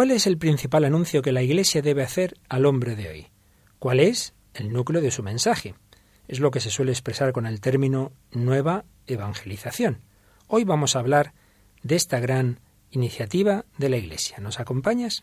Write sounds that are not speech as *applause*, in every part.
¿Cuál es el principal anuncio que la Iglesia debe hacer al hombre de hoy? ¿Cuál es el núcleo de su mensaje? Es lo que se suele expresar con el término nueva evangelización. Hoy vamos a hablar de esta gran iniciativa de la Iglesia. ¿Nos acompañas?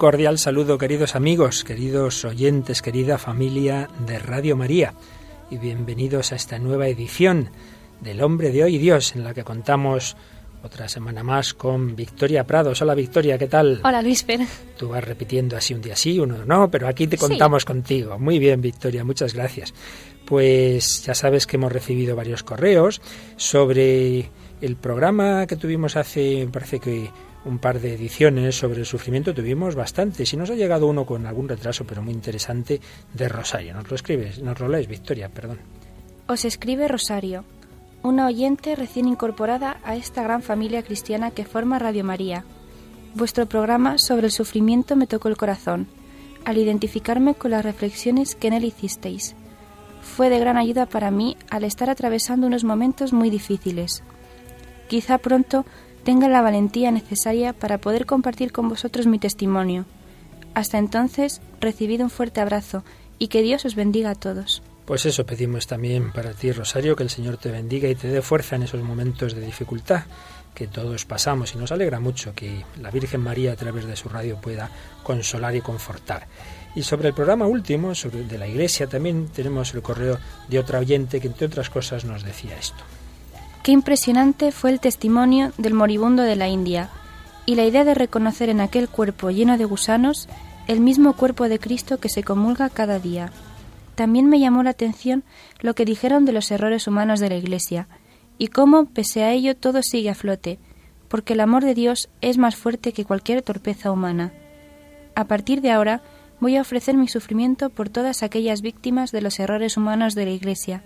Cordial saludo, queridos amigos, queridos oyentes, querida familia de Radio María, y bienvenidos a esta nueva edición del Hombre de Hoy Dios, en la que contamos otra semana más con Victoria Prados. Hola Victoria, ¿qué tal? Hola Luis Fer. Tú vas repitiendo así un día sí, uno no, pero aquí te contamos contigo. Muy bien, Victoria, muchas gracias. Pues ya sabes que hemos recibido varios correos sobre el programa que tuvimos hace, parece que un par de ediciones sobre el sufrimiento, tuvimos bastantes y nos ha llegado uno con algún retraso, pero muy interesante, de Rosario. Nos lo escribes, nos lo lees, Victoria, perdón. Os escribe Rosario, una oyente recién incorporada a esta gran familia cristiana que forma Radio María. Vuestro programa sobre el sufrimiento me tocó el corazón, al identificarme con las reflexiones que en él hicisteis. Fue de gran ayuda para mí al estar atravesando unos momentos muy difíciles. Quizá pronto tenga la valentía necesaria para poder compartir con vosotros mi testimonio. Hasta entonces, recibid un fuerte abrazo y que Dios os bendiga a todos. Pues eso pedimos también para ti, Rosario, que el Señor te bendiga y te dé fuerza en esos momentos de dificultad que todos pasamos y nos alegra mucho que la Virgen María a través de su radio pueda consolar y confortar. Y sobre el programa último, sobre de la Iglesia, también tenemos el correo de otra oyente que entre otras cosas nos decía esto. Qué impresionante fue el testimonio del moribundo de la India y la idea de reconocer en aquel cuerpo lleno de gusanos el mismo cuerpo de Cristo que se comulga cada día. También me llamó la atención lo que dijeron de los errores humanos de la Iglesia y cómo, pese a ello, todo sigue a flote, porque el amor de Dios es más fuerte que cualquier torpeza humana. A partir de ahora, voy a ofrecer mi sufrimiento por todas aquellas víctimas de los errores humanos de la Iglesia,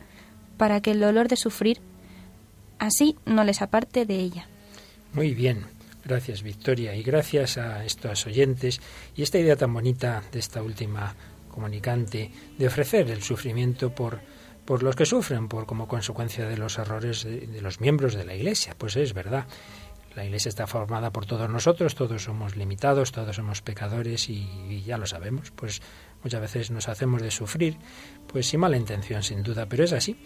para que el dolor de sufrir así no les aparte de ella. Muy bien. Gracias, Victoria, y gracias a estos oyentes y esta idea tan bonita de esta última comunicante de ofrecer el sufrimiento por, por los que sufren, por como consecuencia de los errores de, los miembros de la Iglesia. Pues es verdad. La Iglesia está formada por todos nosotros, todos somos limitados, todos somos pecadores y, y ya lo sabemos. Pues muchas veces nos hacemos de sufrir, pues sin mala intención, sin duda, pero es así.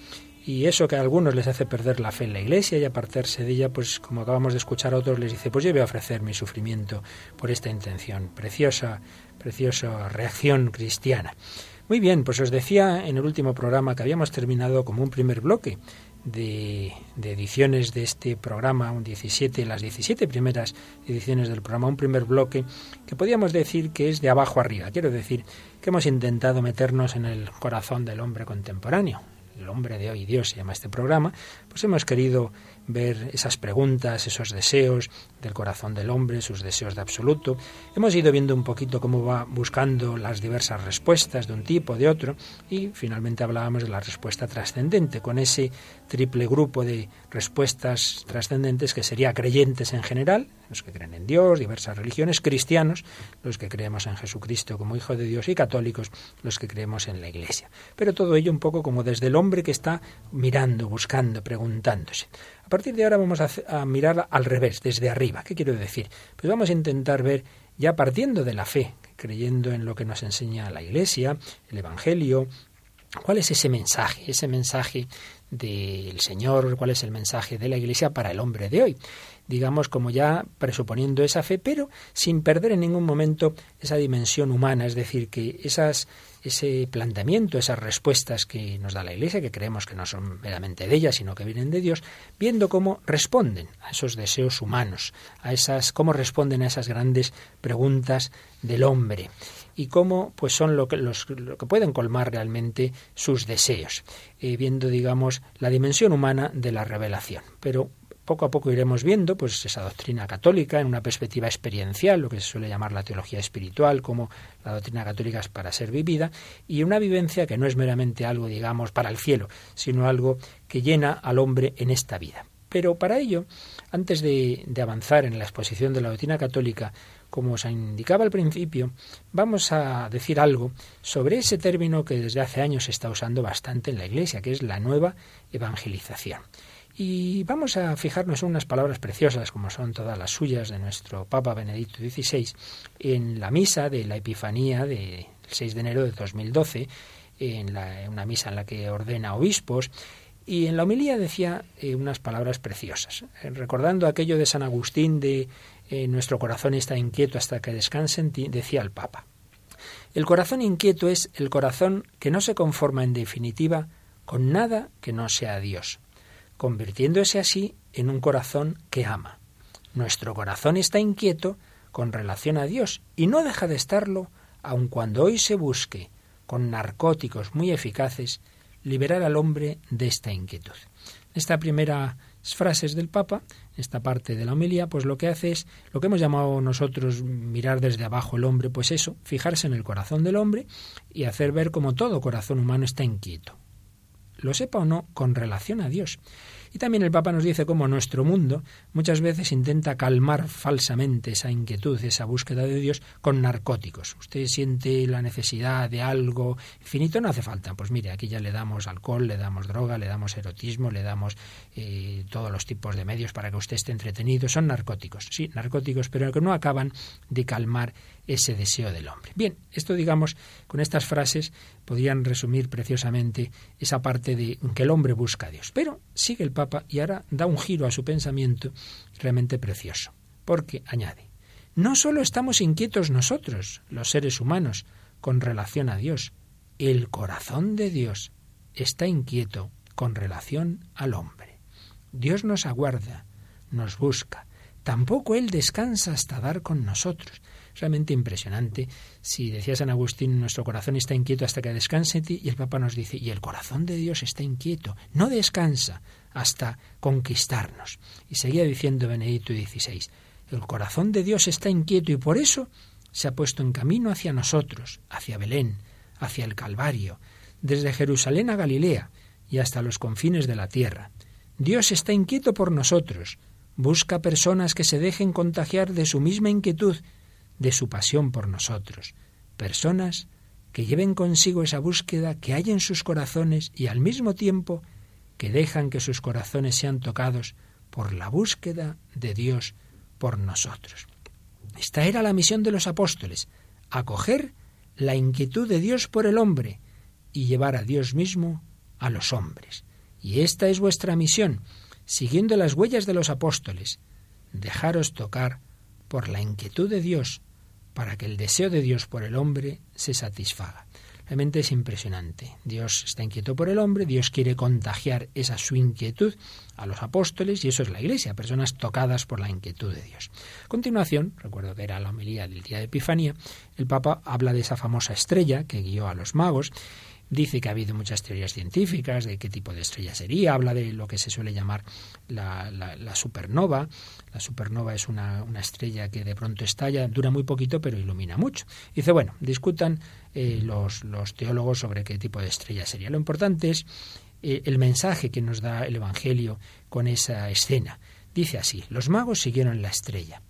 Y eso que a algunos les hace perder la fe en la iglesia y apartarse de ella, pues como acabamos de escuchar a otros, les dice, pues yo voy a ofrecer mi sufrimiento por esta intención. Preciosa, preciosa reacción cristiana. Muy bien, pues os decía en el último programa que habíamos terminado como un primer bloque de, de, ediciones de este programa, un 17, las 17 primeras ediciones del programa, un primer bloque que podíamos decir que es de abajo arriba. Quiero decir que hemos intentado meternos en el corazón del hombre contemporáneo, el hombre de hoy, Dios se llama este programa, pues hemos querido ver esas preguntas, esos deseos del corazón del hombre, sus deseos de absoluto. Hemos ido viendo un poquito cómo va buscando las diversas respuestas de un tipo, de otro, y finalmente hablábamos de la respuesta trascendente, con ese triple grupo de respuestas trascendentes que sería creyentes en general, los que creen en Dios, diversas religiones, cristianos, los que creemos en Jesucristo como Hijo de Dios y católicos, los que creemos en la Iglesia. Pero todo ello un poco como desde el hombre que está mirando, buscando, preguntándose. A partir de ahora vamos a, mirar al revés, desde arriba. ¿Qué quiero decir? Pues vamos a intentar ver, ya partiendo de la fe, creyendo en lo que nos enseña la Iglesia, el Evangelio, ¿Cuál es ese mensaje? Ese mensaje del Señor, cuál es el mensaje de la Iglesia para el hombre de hoy. Digamos, como ya presuponiendo esa fe, pero sin perder en ningún momento esa dimensión humana, es decir, que esas, ese planteamiento, esas respuestas que nos da la Iglesia, que creemos que no son meramente de ella, sino que vienen de Dios, viendo cómo responden a esos deseos humanos, a esas, cómo responden a esas grandes preguntas del hombre y cómo pues son lo que, los, lo que pueden colmar realmente sus deseos, eh, viendo, digamos, la dimensión humana de la revelación. Pero poco a poco iremos viendo pues esa doctrina católica en una perspectiva experiencial, lo que se suele llamar la teología espiritual, como la doctrina católica es para ser vivida, y una vivencia que no es meramente algo, digamos, para el cielo, sino algo que llena al hombre en esta vida. Pero para ello, antes de, de avanzar en la exposición de la doctrina católica, como os indicaba al principio, vamos a decir algo sobre ese término que desde hace años se está usando bastante en la Iglesia, que es la nueva evangelización. Y vamos a fijarnos en unas palabras preciosas, como son todas las suyas de nuestro Papa Benedicto XVI, en la misa de la Epifanía del 6 de enero de 2012, en, una misa en la que ordena obispos, y en la homilía decía eh, unas palabras preciosas, recordando aquello de San Agustín de eh, nuestro corazón está inquieto hasta que descanse en ti, decía el Papa. El corazón inquieto es el corazón que no se conforma en definitiva con nada que no sea Dios, convirtiéndose así en un corazón que ama. Nuestro corazón está inquieto con relación a Dios y no deja de estarlo aun cuando hoy se busque, con narcóticos muy eficaces, liberar al hombre de esta inquietud. Esta primera frases del Papa, esta parte de la homilía, pues lo que hace es lo que hemos llamado nosotros mirar desde abajo el hombre, pues eso, fijarse en el corazón del hombre y hacer ver como todo corazón humano está inquieto. Lo sepa o no, con relación a Dios. Y también el Papa nos dice cómo nuestro mundo muchas veces intenta calmar falsamente esa inquietud, esa búsqueda de Dios con narcóticos. Usted siente la necesidad de algo infinito, no hace falta. Pues mire, aquí ya le damos alcohol, le damos droga, le damos erotismo, le damos eh, todos los tipos de medios para que usted esté entretenido. Son narcóticos, sí, narcóticos, pero que no acaban de calmar ese deseo del hombre. Bien, esto digamos, con estas frases podrían resumir preciosamente esa parte de que el hombre busca a Dios. Pero sigue el Papa y ahora da un giro a su pensamiento realmente precioso, porque añade, no solo estamos inquietos nosotros, los seres humanos, con relación a Dios, el corazón de Dios está inquieto con relación al hombre. Dios nos aguarda, nos busca, tampoco Él descansa hasta dar con nosotros realmente impresionante. Si decía San Agustín, nuestro corazón está inquieto hasta que descanse y el Papa nos dice, y el corazón de Dios está inquieto, no descansa hasta conquistarnos. Y seguía diciendo Benedicto XVI, el corazón de Dios está inquieto y por eso se ha puesto en camino hacia nosotros, hacia Belén, hacia el Calvario, desde Jerusalén a Galilea y hasta los confines de la tierra. Dios está inquieto por nosotros, busca personas que se dejen contagiar de su misma inquietud de su pasión por nosotros, personas que lleven consigo esa búsqueda que hay en sus corazones y al mismo tiempo que dejan que sus corazones sean tocados por la búsqueda de Dios por nosotros. Esta era la misión de los apóstoles, acoger la inquietud de Dios por el hombre y llevar a Dios mismo a los hombres. Y esta es vuestra misión, siguiendo las huellas de los apóstoles, dejaros tocar por la inquietud de Dios para que el deseo de Dios por el hombre se satisfaga. Realmente es impresionante. Dios está inquieto por el hombre, Dios quiere contagiar esa su inquietud a los apóstoles y eso es la Iglesia, personas tocadas por la inquietud de Dios. A continuación, recuerdo que era la homilía del día de Epifanía, el Papa habla de esa famosa estrella que guió a los magos Dice que ha habido muchas teorías científicas de qué tipo de estrella sería, habla de lo que se suele llamar la, supernova. La supernova es una, estrella que de pronto estalla, dura muy poquito, pero ilumina mucho. Dice, bueno, discutan eh, los, teólogos sobre qué tipo de estrella sería. Lo importante es eh, el mensaje que nos da el Evangelio con esa escena. Dice así, los magos siguieron la estrella.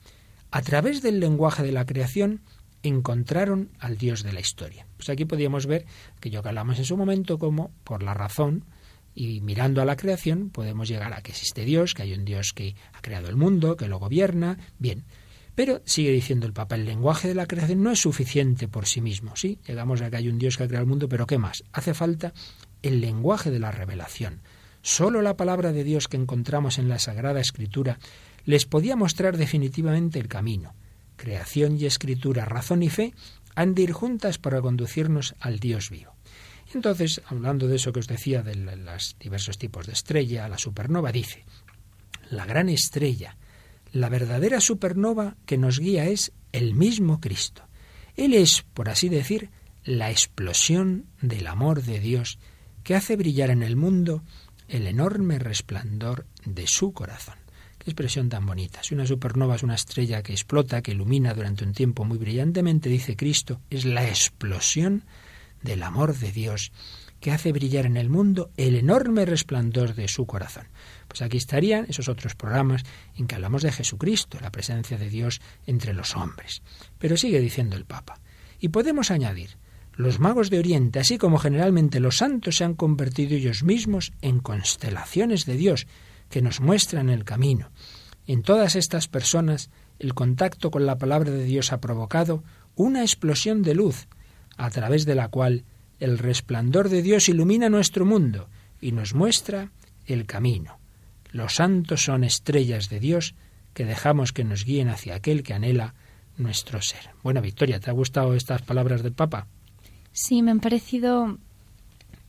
A través del lenguaje de la creación, encontraron al Dios de la historia. Pues aquí podíamos ver que yo que hablamos en su momento como por la razón y mirando a la creación podemos llegar a que existe Dios, que hay un Dios que ha creado el mundo, que lo gobierna, bien. Pero sigue diciendo el Papa, el lenguaje de la creación no es suficiente por sí mismo, ¿sí? Llegamos a que hay un Dios que ha creado el mundo, pero ¿qué más? Hace falta el lenguaje de la revelación. Solo la palabra de Dios que encontramos en la Sagrada Escritura les podía mostrar definitivamente el camino. Creación y escritura, razón y fe han de ir juntas para conducirnos al Dios vivo. Entonces, hablando de eso que os decía de los diversos tipos de estrella, la supernova dice, la gran estrella, la verdadera supernova que nos guía es el mismo Cristo. Él es, por así decir, la explosión del amor de Dios que hace brillar en el mundo el enorme resplandor de su corazón. Expresión tan bonita. Si una supernova es una estrella que explota, que ilumina durante un tiempo muy brillantemente, dice Cristo, es la explosión del amor de Dios que hace brillar en el mundo el enorme resplandor de su corazón. Pues aquí estarían esos otros programas en que hablamos de Jesucristo, la presencia de Dios entre los hombres. Pero sigue diciendo el Papa. Y podemos añadir, los magos de Oriente, así como generalmente los santos, se han convertido ellos mismos en constelaciones de Dios que nos muestran el camino. En todas estas personas, el contacto con la palabra de Dios ha provocado una explosión de luz, a través de la cual el resplandor de Dios ilumina nuestro mundo y nos muestra el camino. Los santos son estrellas de Dios que dejamos que nos guíen hacia aquel que anhela nuestro ser. Buena Victoria, ¿te ha gustado estas palabras del Papa? Sí, me han parecido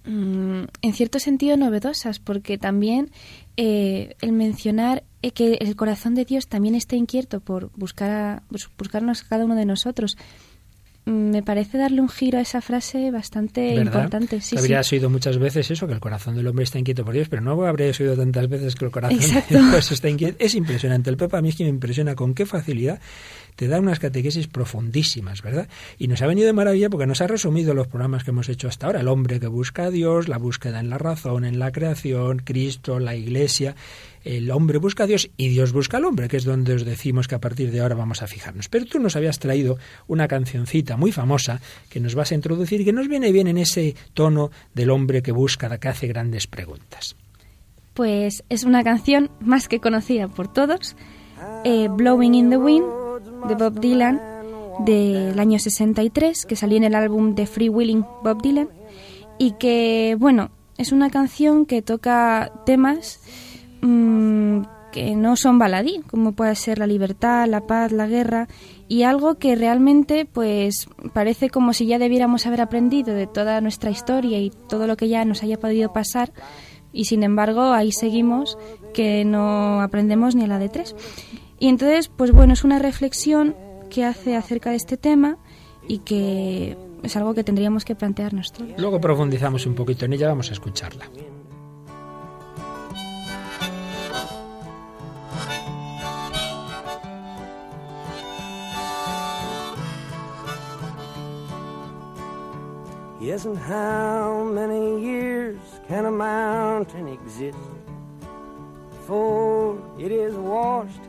mm, en cierto sentido novedosas, porque también eh, el mencionar eh, que el corazón de Dios también está inquieto por buscar a, buscarnos a cada uno de nosotros me parece darle un giro a esa frase bastante importante. Sí, Habrías oído muchas veces eso, que el corazón del hombre está inquieto por Dios, pero no habrías oído tantas veces que el corazón de Dios está inquieto. Es impresionante. El Pepa a mí es que me impresiona con qué facilidad te da unas catequesis profundísimas, ¿verdad? Y nos ha venido de maravilla porque nos ha resumido los programas que hemos hecho hasta ahora. El hombre que busca a Dios, la búsqueda en la razón, en la creación, Cristo, la Iglesia. El hombre busca a Dios y Dios busca al hombre, que es donde os decimos que a partir de ahora vamos a fijarnos. Pero tú nos habías traído una cancioncita muy famosa que nos vas a introducir y que nos viene bien en ese tono del hombre que busca, que hace grandes preguntas. Pues es una canción más que conocida por todos, eh, Blowing in the Wind de Bob Dylan del año 63, que salió en el álbum de Free Willing Bob Dylan, y que, bueno, es una canción que toca temas mmm, que no son baladí, como puede ser la libertad, la paz, la guerra, y algo que realmente, pues, parece como si ya debiéramos haber aprendido de toda nuestra historia y todo lo que ya nos haya podido pasar, y sin embargo ahí seguimos que no aprendemos ni a la de tres. Y entonces, pues bueno, es una reflexión que hace acerca de este tema y que es algo que tendríamos que plantearnos todos. Luego profundizamos un poquito en ella, vamos a escucharla. Yes, and how many years can a mountain exist before it is washed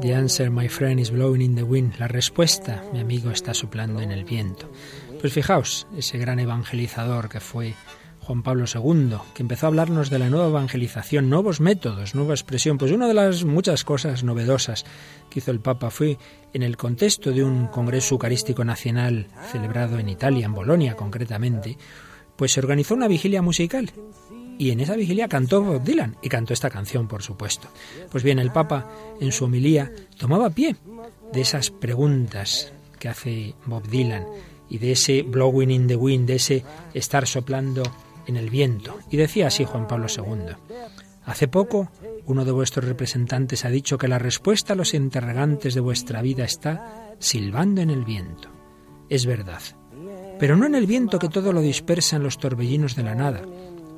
The answer, my friend, is blowing in the wind. La respuesta, mi amigo, está soplando en el viento. Pues fijaos, ese gran evangelizador que fue Juan Pablo II, que empezó a hablarnos de la nueva evangelización, nuevos métodos, nueva expresión. Pues una de las muchas cosas novedosas que hizo el Papa fue en el contexto de un Congreso Eucarístico Nacional celebrado en Italia, en Bolonia concretamente, pues se organizó una vigilia musical y en esa vigilia cantó Bob Dylan y cantó esta canción, por supuesto. Pues bien, el Papa en su homilía tomaba pie de esas preguntas que hace Bob Dylan y de ese blowing in the wind, de ese estar soplando en el viento. Y decía así Juan Pablo II. Hace poco, uno de vuestros representantes ha dicho que la respuesta a los interrogantes de vuestra vida está silbando en el viento. Es verdad, pero no en el viento que todo lo dispersa en los torbellinos de la nada,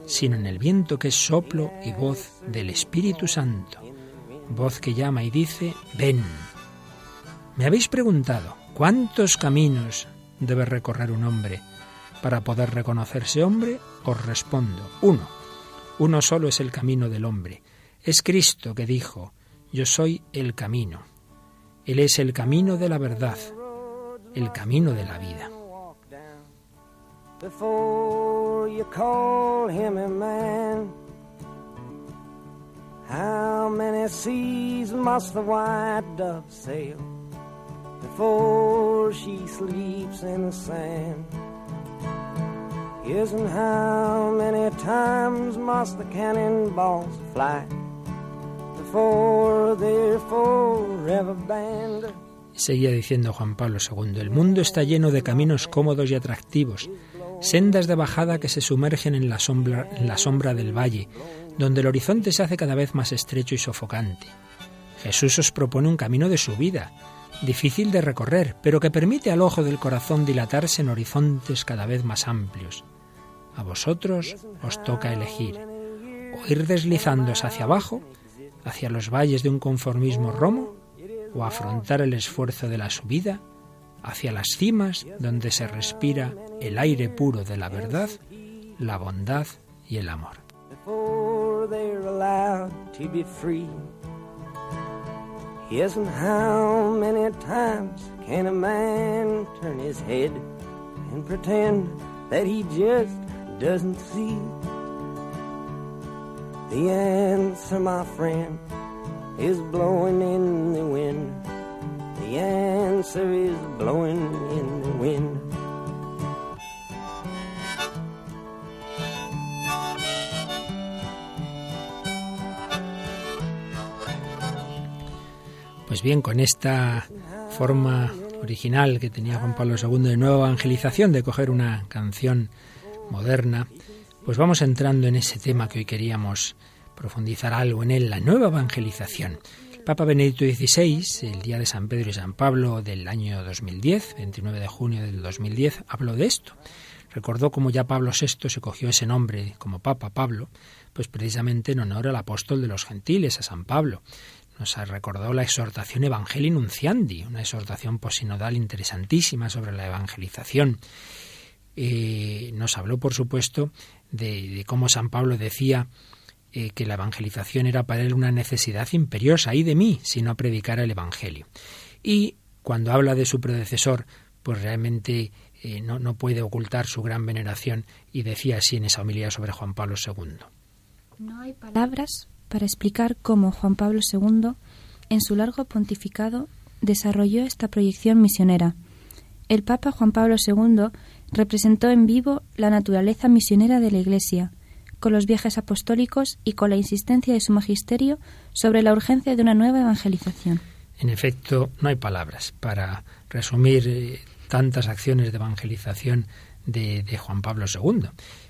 sino en el viento que es soplo y voz del Espíritu Santo, voz que llama y dice, ven. Me habéis preguntado, ¿cuántos caminos debe recorrer un hombre para poder reconocerse hombre? Os respondo, uno. Uno solo es el camino del hombre. Es Cristo que dijo, yo soy el camino. Él es el camino de la verdad, el camino de la vida. You call him a man, how many seas must the white dove sail before she sleeps in the sand? Yes, and how many times must the cannonballs fly before they're forever banned? Seguía diciendo Juan Pablo II, el mundo está lleno de caminos cómodos y atractivos, sendas de bajada que se sumergen en la, sombra, del valle, donde el horizonte se hace cada vez más estrecho y sofocante. Jesús os propone un camino de subida, difícil de recorrer, pero que permite al ojo del corazón dilatarse en horizontes cada vez más amplios. A vosotros os toca elegir, o ir deslizándose hacia abajo, hacia los valles de un conformismo romo, o afrontar el esfuerzo de la subida hacia las cimas donde se respira el aire puro de la verdad, la bondad y el amor. Yes, and how many times can a man turn his head and pretend that he just doesn't see? The answer, my friend, is blowing in the wind. The answer is blowing in the wind. Pues bien, con esta forma original que tenía Juan Pablo II de nueva evangelización, de coger una canción moderna, pues vamos entrando en ese tema que hoy queríamos profundizar algo en él, la nueva evangelización. Papa Benedicto XVI, el día de San Pedro y San Pablo del año 2010, 29 de junio del 2010, habló de esto. Recordó cómo ya Pablo VI se cogió ese nombre como Papa Pablo, pues precisamente en honor al apóstol de los gentiles, a San Pablo. Nos recordó la exhortación Evangelii Nunciandi, una exhortación posinodal interesantísima sobre la evangelización. Eh, nos habló, por supuesto, de cómo San Pablo decía eh, que la evangelización era para él una necesidad imperiosa, y de mí, si no predicara el Evangelio. Y cuando habla de su predecesor, pues realmente eh, no, no, puede ocultar su gran veneración y decía así en esa homilía sobre Juan Pablo II. No hay palabras para explicar cómo Juan Pablo II, en su largo pontificado, desarrolló esta proyección misionera. El Papa Juan Pablo II representó en vivo la naturaleza misionera de la Iglesia, con los viajes apostólicos y con la insistencia de su magisterio sobre la urgencia de una nueva evangelización. En efecto, no hay palabras para resumir eh, tantas acciones de evangelización de, de, Juan Pablo II.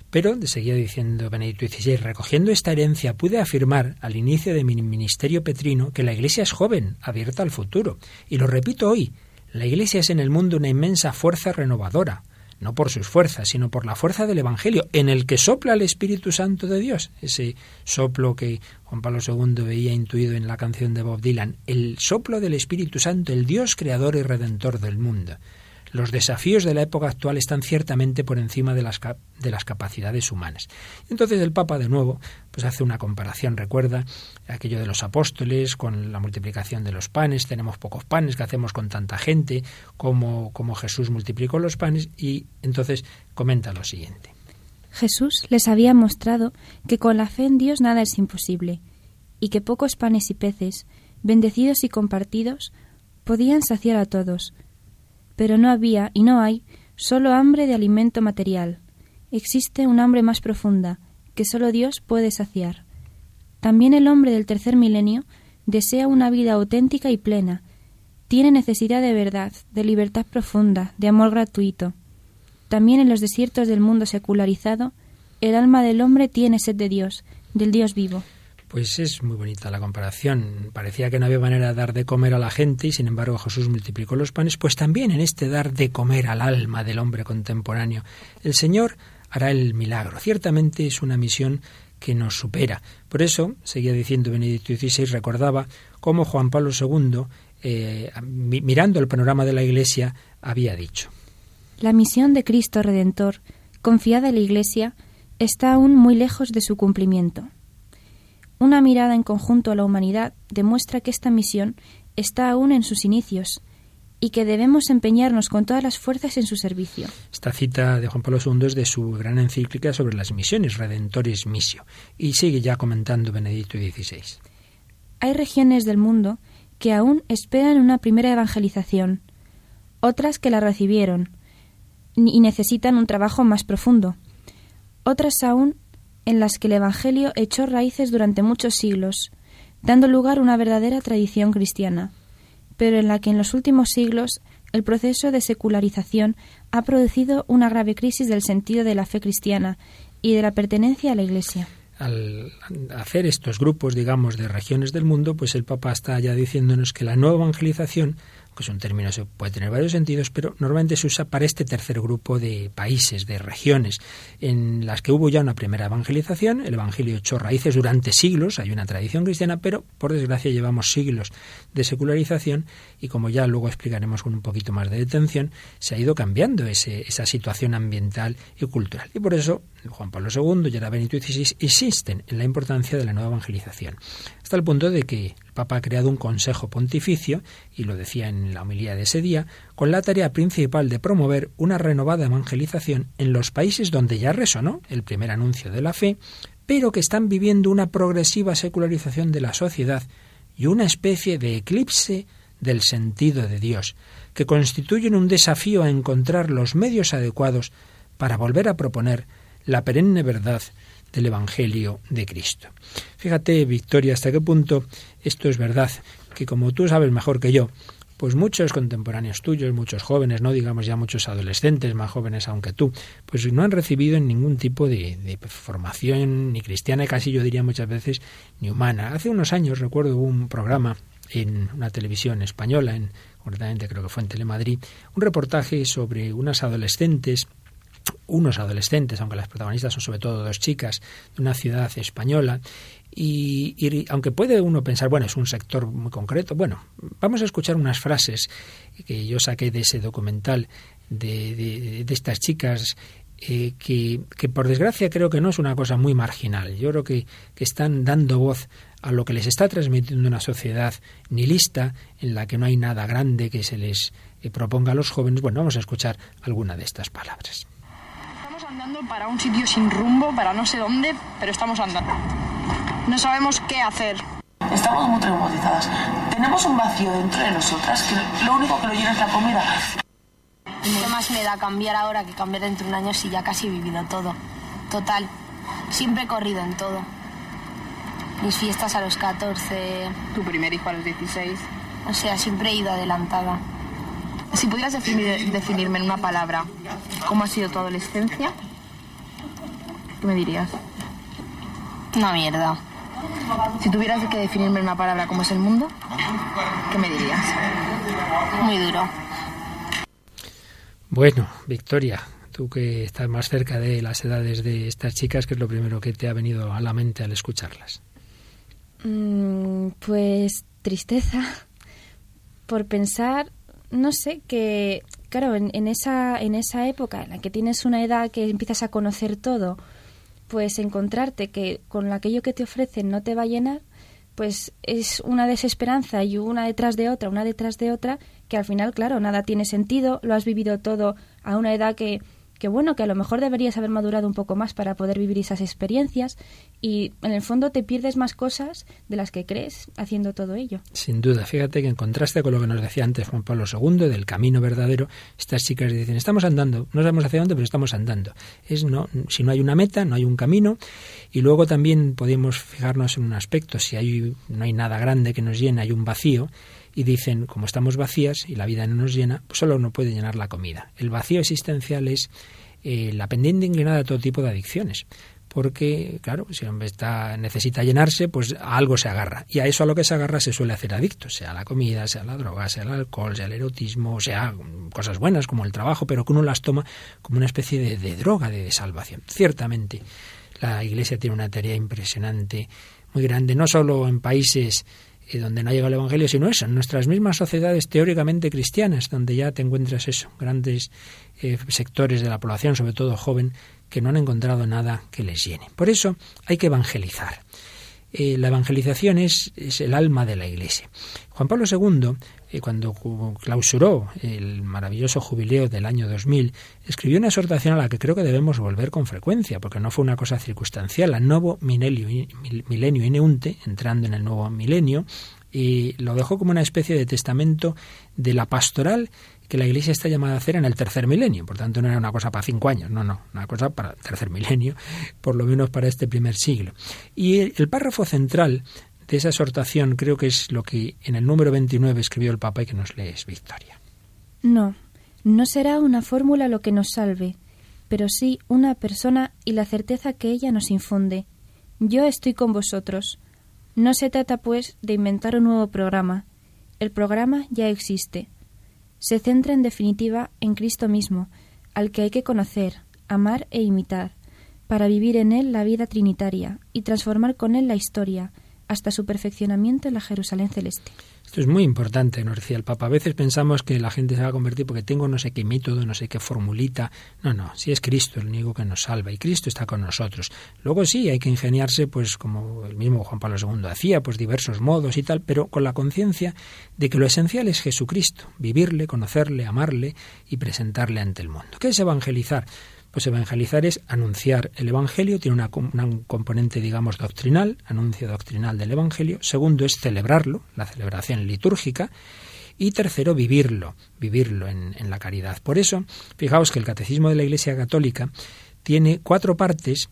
Pero, seguía diciendo Benedicto XVI, recogiendo esta herencia, pude afirmar al inicio de mi ministerio petrino que la Iglesia es joven, abierta al futuro. Y lo repito hoy, la Iglesia es en el mundo una inmensa fuerza renovadora, no por sus fuerzas, sino por la fuerza del Evangelio, en el que sopla el Espíritu Santo de Dios, ese soplo que Juan Pablo II veía intuido en la canción de Bob Dylan, el soplo del Espíritu Santo, el Dios creador y redentor del mundo. Los desafíos de la época actual están ciertamente por encima de las, de las capacidades humanas. Entonces el Papa de nuevo pues hace una comparación, recuerda aquello de los apóstoles con la multiplicación de los panes, tenemos pocos panes, ¿qué hacemos con tanta gente? Como, como Jesús multiplicó los panes y entonces comenta lo siguiente. Jesús les había mostrado que con la fe en Dios nada es imposible y que pocos panes y peces, bendecidos y compartidos, podían saciar a todos, pero no había y no hay solo hambre de alimento material. Existe un hambre más profunda, que solo Dios puede saciar. También el hombre del tercer milenio desea una vida auténtica y plena. Tiene necesidad de verdad, de libertad profunda, de amor gratuito. También en los desiertos del mundo secularizado, el alma del hombre tiene sed de Dios, del Dios vivo. Pues es muy bonita la comparación. Parecía que no había manera de dar de comer a la gente y sin embargo Jesús multiplicó los panes. Pues también en este dar de comer al alma del hombre contemporáneo, el Señor hará el milagro. Ciertamente es una misión que nos supera. Por eso, seguía diciendo Benedicto XVI, recordaba cómo Juan Pablo II, eh, mirando el panorama de la Iglesia, había dicho. La misión de Cristo Redentor, confiada en la Iglesia, está aún muy lejos de su cumplimiento. Una mirada en conjunto a la humanidad demuestra que esta misión está aún en sus inicios y que debemos empeñarnos con todas las fuerzas en su servicio. Esta cita de Juan Pablo II es de su gran encíclica sobre las misiones, Redentores Missio, y sigue ya comentando Benedicto XVI. Hay regiones del mundo que aún esperan una primera evangelización, otras que la recibieron y necesitan un trabajo más profundo, otras aún en las que el Evangelio echó raíces durante muchos siglos, dando lugar a una verdadera tradición cristiana pero en la que en los últimos siglos el proceso de secularización ha producido una grave crisis del sentido de la fe cristiana y de la pertenencia a la Iglesia. Al hacer estos grupos, digamos, de regiones del mundo, pues el Papa está ya diciéndonos que la nueva evangelización que es un término que puede tener varios sentidos, pero normalmente se usa para este tercer grupo de países, de regiones, en las que hubo ya una primera evangelización. El Evangelio echó raíces durante siglos, hay una tradición cristiana, pero por desgracia llevamos siglos de secularización y como ya luego explicaremos con un poquito más de detención, se ha ido cambiando esa situación ambiental y cultural. Y por eso Juan Pablo II y ahora Benito XVI insisten en la importancia de la nueva evangelización, hasta el punto de que el Papa ha creado un consejo pontificio, y lo decía en la homilía de ese día, con la tarea principal de promover una renovada evangelización en los países donde ya resonó el primer anuncio de la fe, pero que están viviendo una progresiva secularización de la sociedad y una especie de eclipse del sentido de Dios, que constituyen un desafío a encontrar los medios adecuados para volver a proponer la perenne verdad del Evangelio de Cristo. Fíjate, Victoria, hasta qué punto esto es verdad, que como tú sabes mejor que yo, pues muchos contemporáneos tuyos, muchos jóvenes, no digamos ya muchos adolescentes más jóvenes aunque tú, pues no han recibido ningún tipo de, de, formación ni cristiana, casi yo diría muchas veces, ni humana. Hace unos años recuerdo un programa en una televisión española, en, concretamente creo que fue en Telemadrid, un reportaje sobre unas adolescentes unos adolescentes, aunque las protagonistas son sobre todo dos chicas, de una ciudad española. Y, aunque puede uno pensar, bueno, es un sector muy concreto, bueno, vamos a escuchar unas frases que yo saqué de ese documental de, de, estas chicas eh, que, que, por desgracia creo que no es una cosa muy marginal. Yo creo que, que, están dando voz a lo que les está transmitiendo una sociedad nihilista en la que no hay nada grande que se les eh, proponga a los jóvenes. Bueno, vamos a escuchar alguna de estas palabras andando para un sitio sin rumbo, para no sé dónde, pero estamos andando. No sabemos qué hacer. Estamos muy traumatizadas. Tenemos un vacío dentro de nosotras que lo único que lo llena es la comida. ¿Qué más me da cambiar ahora que cambiar dentro de un año si ya casi he vivido todo? Total, siempre he corrido en todo. Mis fiestas a los 14. Tu primer hijo a los 16. O sea, siempre he ido adelantada. Si pudieras definirme en una palabra cómo ha sido tu adolescencia, ¿qué me dirías? Una mierda. Si tuvieras que definirme en una palabra cómo es el mundo, ¿qué me dirías? Muy duro. Bueno, Victoria, tú que estás más cerca de las edades de estas chicas, ¿qué es lo primero que te ha venido a la mente al escucharlas? Mm, pues tristeza por pensar no sé, que claro, en, esa, en esa época en la que tienes una edad que empiezas a conocer todo, pues encontrarte que con aquello que te ofrecen no te va a llenar, pues es una desesperanza y una detrás de otra, una detrás de otra, que al final, claro, nada tiene sentido, lo has vivido todo a una edad que que bueno, que a lo mejor deberías haber madurado un poco más para poder vivir esas experiencias y en el fondo te pierdes más cosas de las que crees haciendo todo ello. Sin duda, fíjate que en contraste con lo que nos decía antes Juan Pablo II del camino verdadero, estas chicas dicen, estamos andando, no sabemos hacia dónde, pero estamos andando. Es no, si no hay una meta, no hay un camino y luego también podemos fijarnos en un aspecto, si hay no hay nada grande que nos llene, hay un vacío y dicen, como estamos vacías y la vida no nos llena, pues solo no puede llenar la comida. El vacío existencial es eh, la pendiente inclinada a todo tipo de adicciones. Porque, claro, si el hombre está, necesita llenarse, pues a algo se agarra. Y a eso a lo que se agarra se suele hacer adicto, sea la comida, sea la droga, sea el alcohol, sea el erotismo, sea cosas buenas como el trabajo, pero que uno las toma como una especie de, de droga, de salvación. Ciertamente, la Iglesia tiene una tarea impresionante, muy grande, no solo en países donde no llega el Evangelio, sino eso, en nuestras mismas sociedades teóricamente cristianas, donde ya te encuentras eso, grandes eh, sectores de la población, sobre todo joven, que no han encontrado nada que les llene. Por eso hay que evangelizar. eh, la evangelización es, es, el alma de la Iglesia. Juan Pablo II, eh, cuando clausuró el maravilloso jubileo del año 2000, escribió una exhortación a la que creo que debemos volver con frecuencia, porque no fue una cosa circunstancial. Al nuevo milenio, milenio ineunte, entrando en el nuevo milenio, y lo dejó como una especie de testamento de la pastoral que la Iglesia está llamada a hacer en el tercer milenio. Por tanto, no era una cosa para cinco años, no, no, una cosa para el tercer *laughs* milenio, por lo menos para este primer siglo. Y el, párrafo central de esa exhortación creo que es lo que en el número 29 escribió el Papa y que nos lees, Victoria. No, no será una fórmula lo que nos salve, pero sí una persona y la certeza que ella nos infunde. Yo estoy con vosotros. No se trata, pues, de inventar un nuevo programa. El programa ya existe se centra en definitiva en Cristo mismo, al que hay que conocer, amar e imitar, para vivir en él la vida trinitaria y transformar con él la historia, hasta su perfeccionamiento en la Jerusalén celeste. Esto es muy importante, nos decía el Papa. A veces pensamos que la gente se va a convertir porque tengo no sé qué método, no sé qué formulita. No, no, si es Cristo el único que nos salva y Cristo está con nosotros. Luego sí, hay que ingeniarse, pues como el mismo Juan Pablo II hacía, pues diversos modos y tal, pero con la conciencia de que lo esencial es Jesucristo, vivirle, conocerle, amarle y presentarle ante el mundo. ¿Qué es evangelizar? Pues evangelizar es anunciar el Evangelio, tiene una, un componente, digamos, doctrinal, anuncio doctrinal del Evangelio. Segundo es celebrarlo, la celebración litúrgica. Y tercero, vivirlo, vivirlo en, en la caridad. Por eso, fijaos que el Catecismo de la Iglesia Católica tiene cuatro partes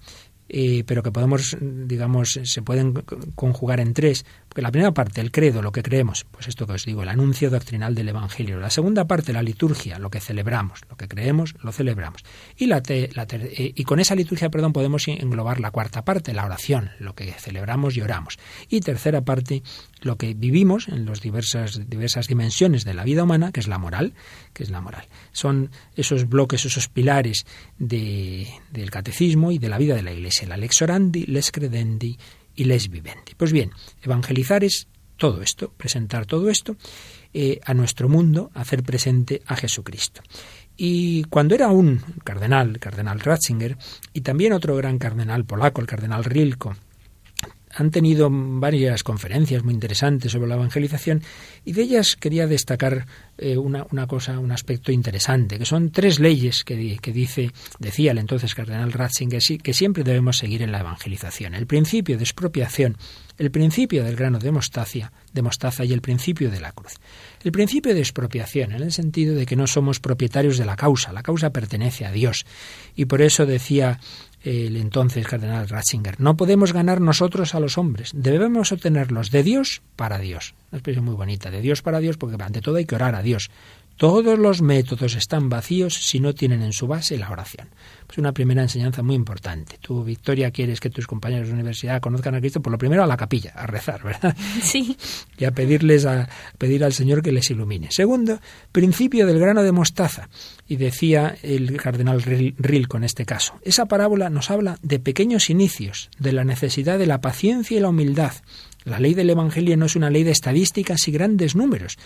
eh, pero que podemos, digamos, se pueden conjugar en tres. La primera parte, el credo, lo que creemos, pues esto que os digo, el anuncio doctrinal del Evangelio. La segunda parte, la liturgia, lo que celebramos, lo que creemos, lo celebramos. Y, la, la eh, y con esa liturgia, perdón, podemos englobar la cuarta parte, la oración, lo que celebramos y oramos. Y tercera parte, lo que vivimos en las diversas, diversas dimensiones de la vida humana, que es la moral, que es la moral. Son esos bloques, esos pilares de, del catecismo y de la vida de la Iglesia, la lex orandi, les credendi y les vivendi. Pues bien, evangelizar es todo esto, presentar todo esto eh, a nuestro mundo, hacer presente a Jesucristo. Y cuando era un cardenal, cardenal Ratzinger, y también otro gran cardenal polaco, el cardenal Rilko, han tenido varias conferencias muy interesantes sobre la evangelización y de ellas quería destacar eh, una, una, cosa, un aspecto interesante, que son tres leyes que, que dice, decía el entonces cardenal Ratzinger, que siempre debemos seguir en la evangelización. El principio de expropiación, el principio del grano de de mostaza y el principio de la cruz. El principio de expropiación, en el sentido de que no somos propietarios de la causa, la causa pertenece a Dios. Y por eso decía el entonces cardenal Ratzinger. No podemos ganar nosotros a los hombres, debemos obtenerlos de Dios para Dios. Una expresión muy bonita, de Dios para Dios, porque ante todo hay que orar a Dios. Todos los métodos están vacíos si no tienen en su base la oración. Pues una primera enseñanza muy importante. Tú, Victoria, quieres que tus compañeros de universidad conozcan a Cristo, por lo primero a la capilla, a rezar, ¿verdad? *laughs* Sí. Y a pedirles a pedir al Señor que les ilumine. Segundo, principio del grano de mostaza. Y decía el cardenal Ril con este caso. Esa parábola nos habla de pequeños inicios, de la necesidad de la paciencia y la humildad. La ley del Evangelio no es una ley de estadísticas y grandes números,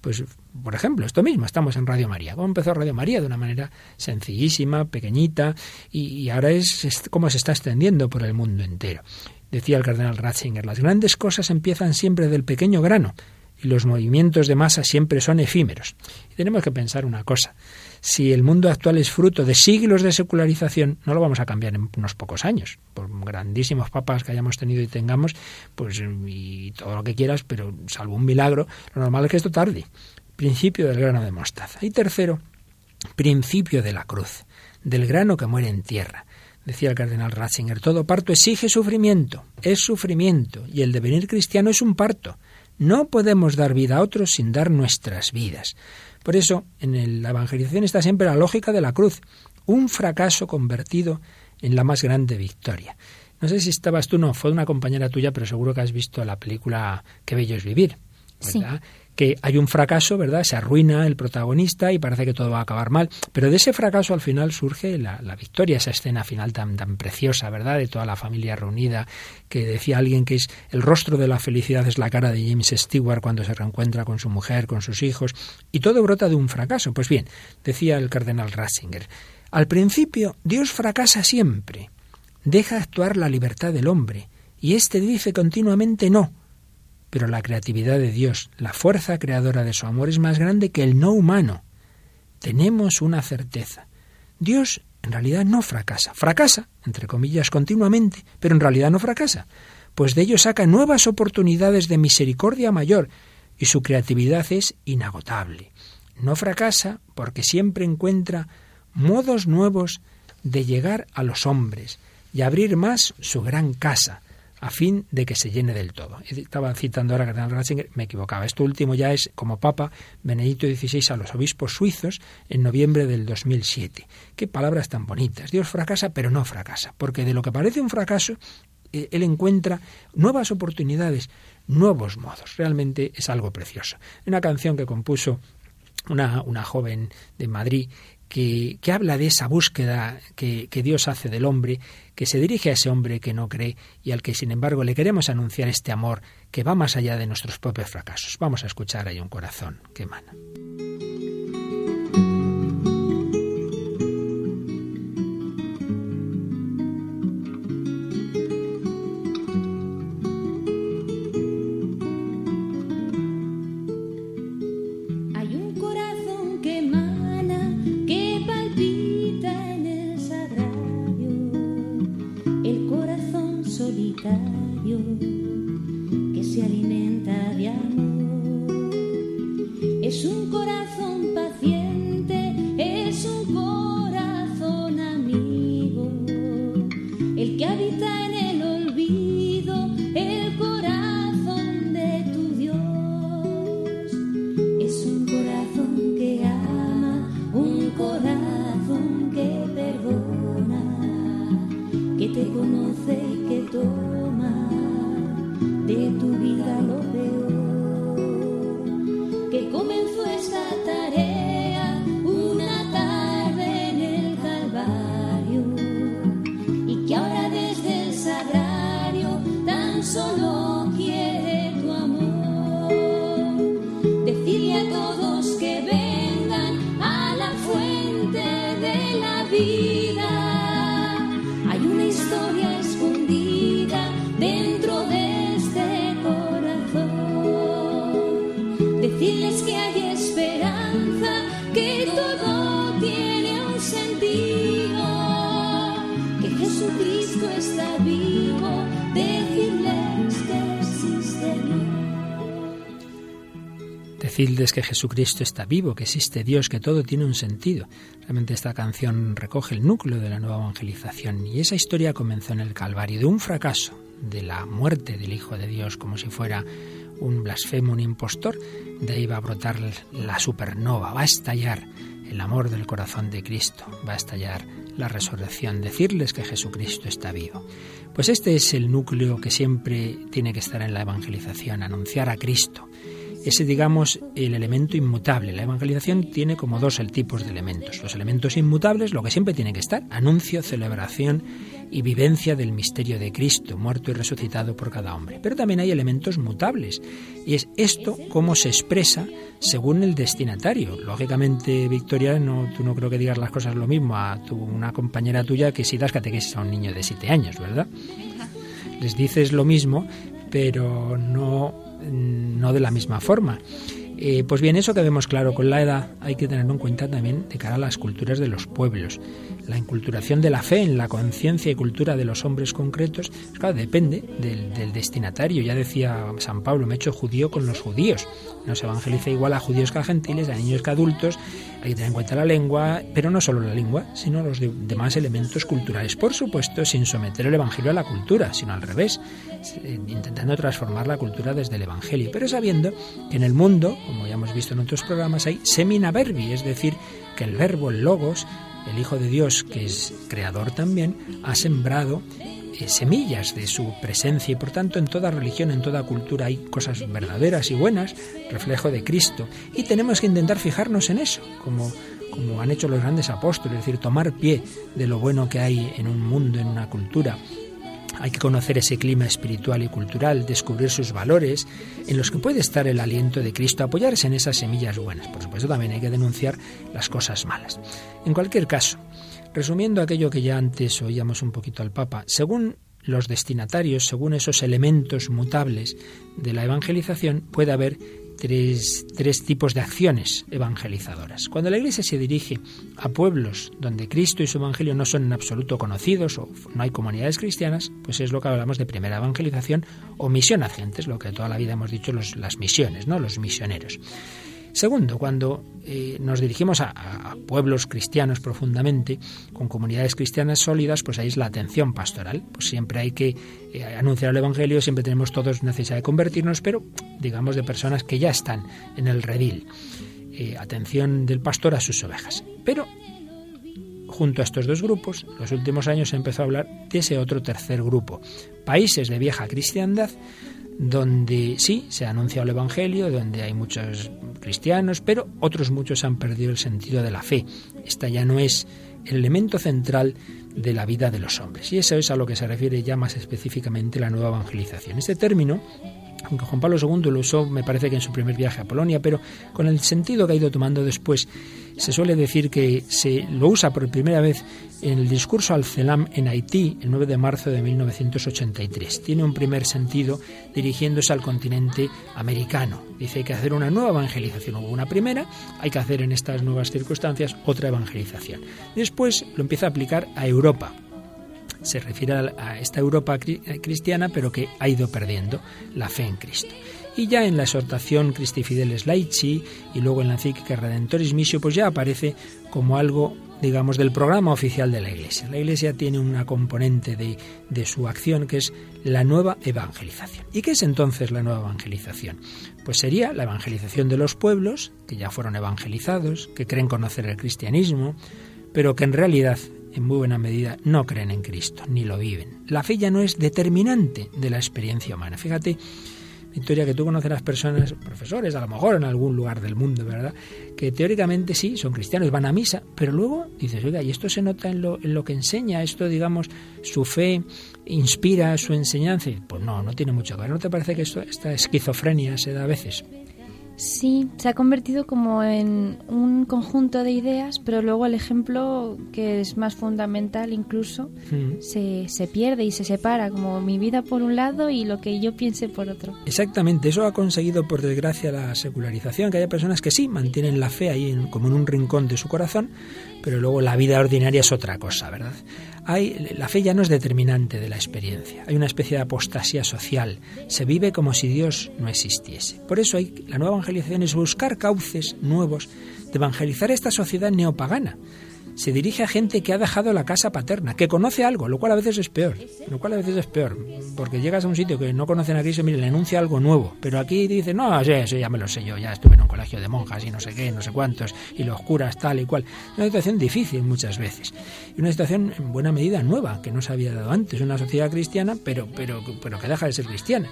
pues, por ejemplo, esto mismo, estamos en Radio María. ¿Cómo empezó Radio María? De una manera sencillísima, pequeñita, y, ahora es, es como se está extendiendo por el mundo entero. Decía el cardenal Ratzinger, las grandes cosas empiezan siempre del pequeño grano, y los movimientos de masa siempre son efímeros. Y tenemos que pensar una cosa si el mundo actual es fruto de siglos de secularización, no lo vamos a cambiar en unos pocos años. Por grandísimos papas que hayamos tenido y tengamos, pues y todo lo que quieras, pero salvo un milagro, lo normal es que esto tarde. Principio del grano de mostaza. Y tercero, principio de la cruz, del grano que muere en tierra. Decía el cardenal Ratzinger, todo parto exige sufrimiento, es sufrimiento, y el devenir cristiano es un parto. No podemos dar vida a otros sin dar nuestras vidas. Por eso, en la evangelización está siempre la lógica de la cruz, un fracaso convertido en la más grande victoria. No sé si estabas tú, no, fue una compañera tuya, pero seguro que has visto la película Qué bello es vivir, ¿verdad? Que hay un fracaso, ¿verdad? Se arruina el protagonista y parece que todo va a acabar mal. Pero de ese fracaso al final surge la, victoria, esa escena final tan, tan preciosa, ¿verdad? De toda la familia reunida, que decía alguien que es el rostro de la felicidad es la cara de James Stewart cuando se reencuentra con su mujer, con sus hijos, y todo brota de un fracaso. Pues bien, decía el cardenal Ratzinger, al principio Dios fracasa siempre, deja actuar la libertad del hombre, y éste dice continuamente no. Pero la creatividad de Dios, la fuerza creadora de su amor es más grande que el no humano. Tenemos una certeza. Dios en realidad no fracasa. Fracasa, entre comillas, continuamente, pero en realidad no fracasa, pues de ello saca nuevas oportunidades de misericordia mayor y su creatividad es inagotable. No fracasa porque siempre encuentra modos nuevos de llegar a los hombres y abrir más su gran casa, a fin de que se llene del todo. Estaba citando ahora a Ratzinger, me equivocaba. Esto último ya es como Papa Benedicto XVI a los obispos suizos en noviembre del 2007. Qué palabras tan bonitas. Dios fracasa, pero no fracasa, porque de lo que parece un fracaso, eh, Él encuentra nuevas oportunidades, nuevos modos. Realmente es algo precioso. Una canción que compuso una, una joven de Madrid que, que, habla de esa búsqueda que, que, Dios hace del hombre, que se dirige a ese hombre que no cree y al que sin embargo le queremos anunciar este amor que va más allá de nuestros propios fracasos. Vamos a escuchar ahí un corazón que emana. Que Jesucristo está vivo, que existe Dios, que todo tiene un sentido. Realmente esta canción recoge el núcleo de la nueva evangelización y esa historia comenzó en el Calvario, de un fracaso, de la muerte del Hijo de Dios, como si fuera un blasfemo, un impostor. De ahí va a brotar la supernova, va a estallar el amor del corazón de Cristo, va a estallar la resurrección, decirles que Jesucristo está vivo. Pues este es el núcleo que siempre tiene que estar en la evangelización, anunciar a Cristo ese, digamos, el elemento inmutable. La evangelización tiene como dos tipos de elementos. Los elementos inmutables, lo que siempre tiene que estar, anuncio, celebración y vivencia del misterio de Cristo, muerto y resucitado por cada hombre. Pero también hay elementos mutables, y es esto cómo se expresa según el destinatario. Lógicamente, Victoria, no, tú no creo que digas las cosas lo mismo a tu, una compañera tuya que si das catequesis a un niño de siete años, ¿verdad? Les dices lo mismo, pero no no de la misma forma. Eh, pues bien, eso que vemos claro con la edad hay que tenerlo en cuenta también de cara a las culturas de los pueblos. La inculturación de la fe en la conciencia y cultura de los hombres concretos, claro, depende del, del, destinatario. Ya decía San Pablo, me he hecho judío con los judíos. No se evangeliza igual a judíos que a gentiles, a niños que a adultos. Hay que tener en cuenta la lengua, pero no solo la lengua, sino los demás elementos culturales. Por supuesto, sin someter el Evangelio a la cultura, sino al revés, eh, intentando transformar la cultura desde el Evangelio, pero sabiendo que en el mundo como ya hemos visto en otros programas, hay semina verbi, es decir, que el verbo, el logos, el Hijo de Dios, que es creador también, ha sembrado eh, semillas de su presencia y por tanto en toda religión, en toda cultura hay cosas verdaderas y buenas, reflejo de Cristo. Y tenemos que intentar fijarnos en eso, como, como han hecho los grandes apóstoles, es decir, tomar pie de lo bueno que hay en un mundo, en una cultura hay que conocer ese clima espiritual y cultural, descubrir sus valores, en los que puede estar el aliento de Cristo, apoyarse en esas semillas buenas. Por supuesto, también hay que denunciar las cosas malas. En cualquier caso, resumiendo aquello que ya antes oíamos un poquito al Papa, según los destinatarios, según esos elementos mutables de la evangelización, puede haber tres, tres, tipos de acciones evangelizadoras. Cuando la Iglesia se dirige a pueblos donde Cristo y su Evangelio no son en absoluto conocidos o no hay comunidades cristianas, pues es lo que hablamos de primera evangelización o misión a gentes, lo que toda la vida hemos dicho los, las misiones, ¿no? los misioneros. Segundo, cuando eh, nos dirigimos a, pueblos cristianos profundamente, con comunidades cristianas sólidas, pues ahí es la atención pastoral. Pues siempre hay que eh, anunciar el Evangelio, siempre tenemos todos necesidad de convertirnos, pero digamos de personas que ya están en el redil. Eh, atención del pastor a sus ovejas. Pero junto a estos dos grupos, en los últimos años se empezó a hablar de ese otro tercer grupo, países de vieja cristiandad, donde sí se ha anunciado el Evangelio, donde hay muchos cristianos, pero otros muchos han perdido el sentido de la fe. Esta ya no es el elemento central de la vida de los hombres. Y eso es a lo que se refiere ya más específicamente la nueva evangelización. Este término aunque Juan Pablo II lo usó, me parece que en su primer viaje a Polonia, pero con el sentido que ha ido tomando después, se suele decir que se lo usa por primera vez en el discurso al CELAM en Haití, el 9 de marzo de 1983. Tiene un primer sentido dirigiéndose al continente americano. Dice que hacer una nueva evangelización. Hubo una primera, hay que hacer en estas nuevas circunstancias otra evangelización. Después lo empieza a aplicar a Europa se refiere a esta Europa cristiana, pero que ha ido perdiendo la fe en Cristo. Y ya en la exhortación Christi Fideles Laici y luego en la encíclica Redentoris Missio, pues ya aparece como algo, digamos, del programa oficial de la Iglesia. La Iglesia tiene una componente de, de su acción que es la nueva evangelización. ¿Y qué es entonces la nueva evangelización? Pues sería la evangelización de los pueblos, que ya fueron evangelizados, que creen conocer el cristianismo, pero que en realidad en muy buena medida no creen en Cristo, ni lo viven. La fe ya no es determinante de la experiencia humana. Fíjate, Victoria, que tú conoces las personas, profesores, a lo mejor en algún lugar del mundo, ¿verdad? Que teóricamente sí, son cristianos, van a misa, pero luego dices, oiga, ¿y esto se nota en lo, en lo que enseña? ¿Esto, digamos, su fe inspira su enseñanza? pues no, no tiene mucho que ver. ¿No te parece que esto, esta esquizofrenia se da a veces? Sí, se ha convertido como en un conjunto de ideas, pero luego el ejemplo, que es más fundamental incluso, mm. se, se, pierde y se separa, como mi vida por un lado y lo que yo piense por otro. Exactamente, eso ha conseguido por desgracia la secularización, que haya personas que sí mantienen la fe ahí como en un rincón de su corazón, pero luego la vida ordinaria es otra cosa, ¿verdad? Hay, la fe ya no es determinante de la experiencia, hay una especie de apostasía social, se vive como si Dios no existiese. Por eso hay, la nueva evangelización es buscar cauces nuevos de evangelizar esta sociedad neopagana se dirige a gente que ha dejado la casa paterna, que conoce algo, lo cual a veces es peor, lo cual a veces es peor, porque llegas a un sitio que no conocen a Cristo y mire, le anuncia algo nuevo, pero aquí dice, no, sí, eso ya me lo sé yo, ya estuve en un colegio de monjas y no sé qué, no sé cuántos, y los curas tal y cual. Una situación difícil muchas veces, y una situación en buena medida nueva, que no se había dado antes, una sociedad cristiana, pero, pero, pero que deja de ser cristiana.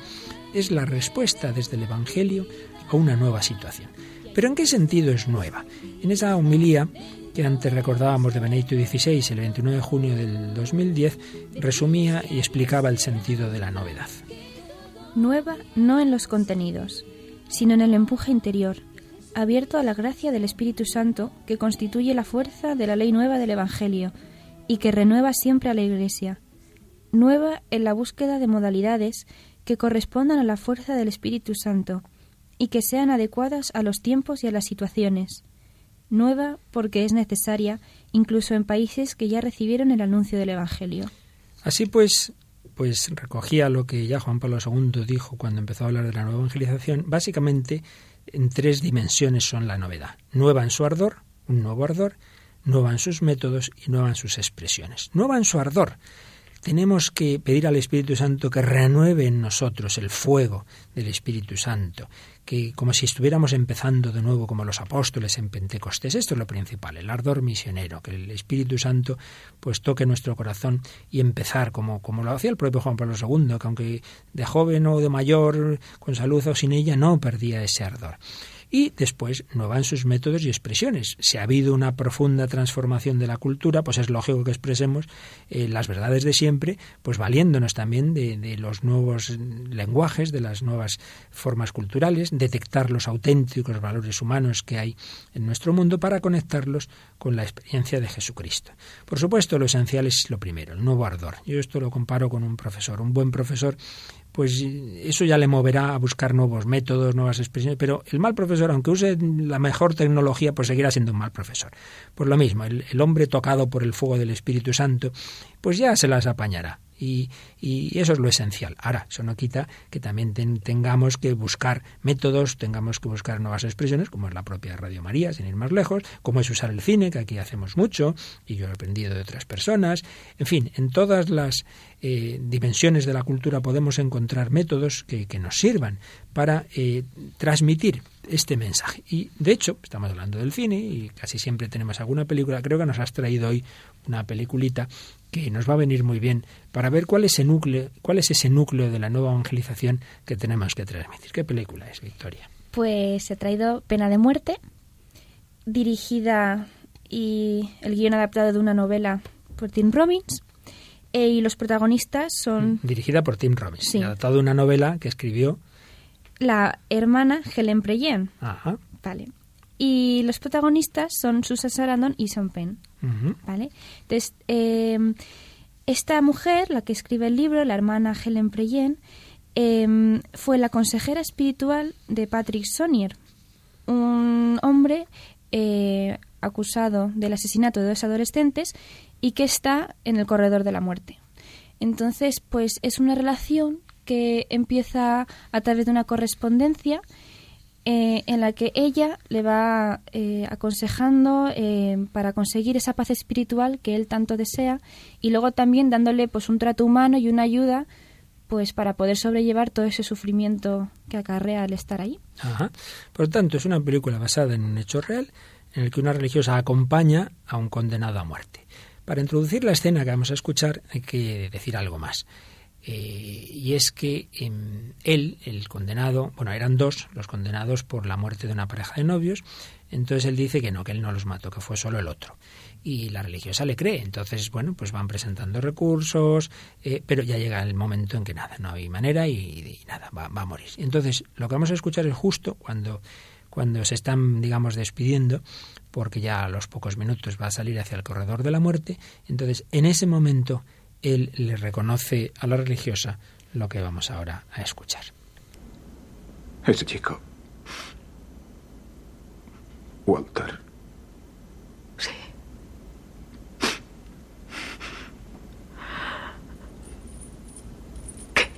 Es la respuesta desde el Evangelio a una nueva situación. ¿Pero en qué sentido es nueva? En esa humilía que antes recordábamos de Benedicto XVI, el 29 de junio del 2010, resumía y explicaba el sentido de la novedad. Nueva no en los contenidos, sino en el empuje interior, abierto a la gracia del Espíritu Santo que constituye la fuerza de la ley nueva del Evangelio y que renueva siempre a la Iglesia. Nueva en la búsqueda de modalidades que correspondan a la fuerza del Espíritu Santo y que sean adecuadas a los tiempos y a las situaciones nueva porque es necesaria incluso en países que ya recibieron el anuncio del Evangelio. Así pues, pues recogía lo que ya Juan Pablo II dijo cuando empezó a hablar de la nueva evangelización, básicamente en tres dimensiones son la novedad. Nueva en su ardor, un nuevo ardor, nueva en sus métodos y nueva en sus expresiones. Nueva en su ardor. Tenemos que pedir al Espíritu Santo que renueve en nosotros el fuego del Espíritu Santo, que como si estuviéramos empezando de nuevo como los apóstoles en Pentecostés. Esto es lo principal, el ardor misionero, que el Espíritu Santo pues toque nuestro corazón y empezar como, como lo hacía el propio Juan Pablo II, que aunque de joven o de mayor, con salud o sin ella, no perdía ese ardor. Y después no van sus métodos y expresiones. Si ha habido una profunda transformación de la cultura, pues es lógico que expresemos eh, las verdades de siempre, pues valiéndonos también de, de, los nuevos lenguajes, de las nuevas formas culturales, detectar los auténticos valores humanos que hay en nuestro mundo para conectarlos con la experiencia de Jesucristo. Por supuesto, lo esencial es lo primero, el nuevo ardor. Yo esto lo comparo con un profesor. Un buen profesor pues eso ya le moverá a buscar nuevos métodos, nuevas expresiones, pero el mal profesor, aunque use la mejor tecnología, pues seguirá siendo un mal profesor. Por lo mismo, el, el hombre tocado por el fuego del Espíritu Santo, pues ya se las apañará. Y, eso es lo esencial. Ahora, eso no quita que también ten, tengamos que buscar métodos, tengamos que buscar nuevas expresiones, como es la propia Radio María, sin ir más lejos, como es usar el cine, que aquí hacemos mucho, y yo he aprendido de otras personas. En fin, en todas las eh, dimensiones de la cultura podemos encontrar métodos que, que nos sirvan para eh, transmitir este mensaje. Y de hecho, estamos hablando del cine y casi siempre tenemos alguna película. Creo que nos has traído hoy una peliculita que nos va a venir muy bien para ver cuál es ese núcleo, cuál es ese núcleo de la nueva evangelización que tenemos que transmitir. ¿Qué película es, Victoria? Pues he traído Pena de muerte, dirigida y el guion adaptado de una novela por Tim Robbins. Eh, y los protagonistas son... Dirigida por Tim Robbins. Sí. Adaptado de una novela que escribió... La hermana Helen Preyen. Ajá. Vale. Y los protagonistas son Susan Sarandon y Sean Penn. ¿Vale? Entonces, eh, esta mujer, la que escribe el libro, la hermana Helen Preyen, eh, fue la consejera espiritual de Patrick Sonier, un hombre eh, acusado del asesinato de dos adolescentes y que está en el corredor de la muerte. Entonces, pues es una relación que empieza a través de una correspondencia eh, en la que ella le va eh, aconsejando eh, para conseguir esa paz espiritual que él tanto desea y luego también dándole pues un trato humano y una ayuda pues para poder sobrellevar todo ese sufrimiento que acarrea el estar ahí. Por tanto, es una película basada en un hecho real en el que una religiosa acompaña a un condenado a muerte. Para introducir la escena que vamos a escuchar hay que decir algo más. Eh, y es que eh, él, el condenado, bueno, eran dos los condenados por la muerte de una pareja de novios, entonces él dice que no, que él no los mató, que fue solo el otro. Y la religiosa le cree, entonces, bueno, pues van presentando recursos, eh, pero ya llega el momento en que nada, no hay manera y, nada, va, va, a morir. Entonces, lo que vamos a escuchar es justo cuando, cuando se están, digamos, despidiendo, porque ya a los pocos minutos va a salir hacia el corredor de la muerte, entonces, en ese momento, él le reconoce a la religiosa lo que vamos ahora a escuchar. Ese chico. Walter. Sí. ¿Qué?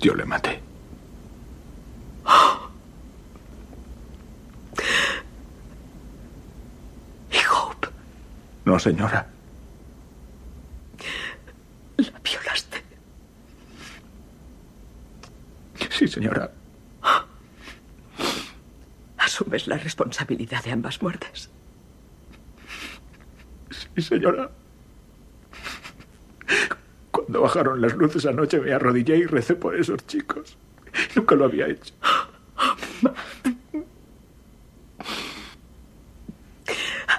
Yo le maté. *gasps* ¿Y Hope? No, señora. ¿La violaste? Sí, señora. ¿Asumes la responsabilidad de ambas muertes? Sí, señora. Cuando bajaron las luces anoche me arrodillé y recé por esos chicos. Nunca lo había hecho.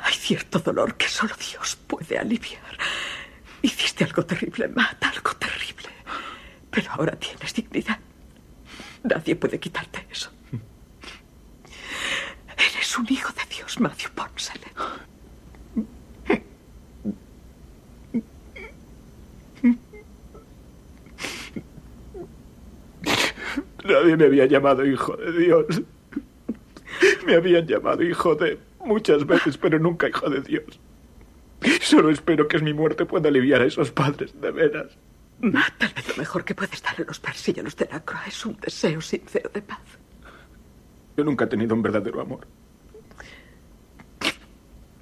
Hay cierto dolor que solo Dios puede aliviar. Hiciste algo terrible, Matt, algo terrible. Pero ahora tienes dignidad. Nadie puede quitarte eso. Eres un hijo de Dios, Matthew Ponsele. Nadie me había llamado hijo de Dios. Me habían llamado hijo de muchas veces, pero nunca hijo de Dios. Solo espero que mi muerte pueda aliviar a esos padres, de veras. Tal vez lo mejor que puedes dar a los persillanos de la croa es un deseo sincero de paz. Yo nunca he tenido un verdadero amor.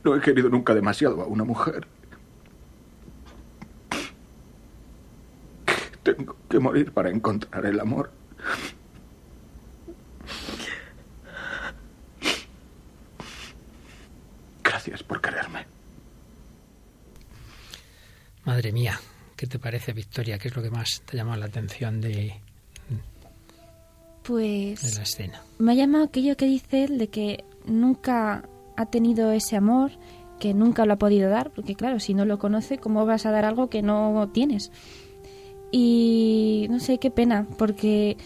No he querido nunca demasiado a una mujer. Tengo que morir para encontrar el amor. Gracias por quererme. Madre mía, ¿qué te parece, Victoria? ¿Qué es lo que más te ha llamado la atención de, Pues de la escena. me ha llamado aquello que dice él de que nunca ha tenido ese amor, que nunca lo ha podido dar, porque claro, si no lo conoce, ¿cómo vas a dar algo que no tienes? Y no sé, qué pena, porque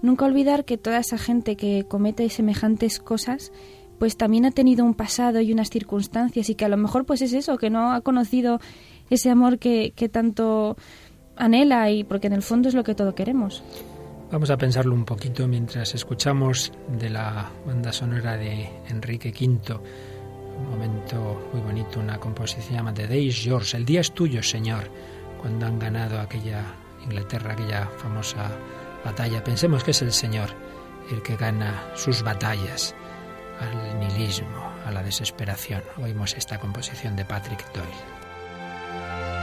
nunca olvidar que toda esa gente que comete semejantes cosas, pues también ha tenido un pasado y unas circunstancias y que a lo mejor pues es eso, que no ha conocido ese amor que, que tanto anhela y porque en el fondo es lo que todo queremos. Vamos a pensarlo un poquito mientras escuchamos de la banda sonora de Enrique V, un momento muy bonito, una composición llamada The Day is Yours, el día es tuyo, Señor, cuando han ganado aquella Inglaterra, aquella famosa batalla. Pensemos que es el Señor el que gana sus batallas al nihilismo, a la desesperación. Oímos esta composición de Patrick Doyle. Bye.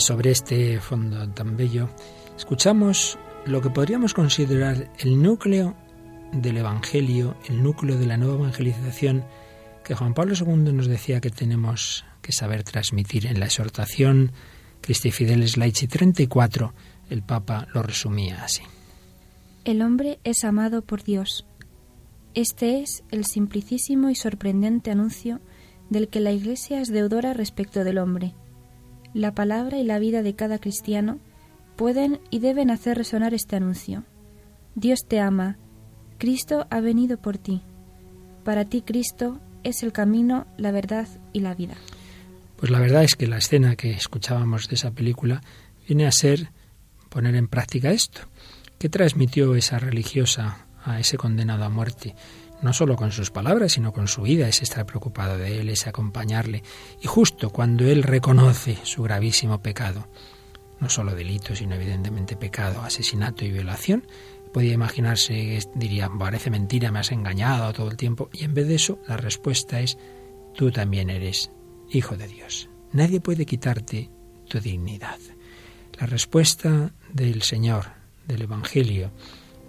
Sobre este fondo tan bello, escuchamos lo que podríamos considerar el núcleo del Evangelio, el núcleo de la nueva evangelización que Juan Pablo II nos decía que tenemos que saber transmitir en la exhortación Christi Fideles Laici 34, el Papa lo resumía así. El hombre es amado por Dios. Este es el simplicísimo y sorprendente anuncio del que la Iglesia es deudora respecto del hombre la palabra y la vida de cada cristiano pueden y deben hacer resonar este anuncio. Dios te ama, Cristo ha venido por ti. Para ti Cristo es el camino, la verdad y la vida. Pues la verdad es que la escena que escuchábamos de esa película viene a ser poner en práctica esto. ¿Qué transmitió esa religiosa a ese condenado a muerte? No solo con sus palabras, sino con su vida, es estar preocupado de él, es acompañarle. Y justo cuando él reconoce su gravísimo pecado, no solo delito, sino evidentemente pecado, asesinato y violación, podía imaginarse, diría, parece mentira, me has engañado todo el tiempo, y en vez de eso, la respuesta es, tú también eres hijo de Dios. Nadie puede quitarte tu dignidad. La respuesta del Señor, del Evangelio,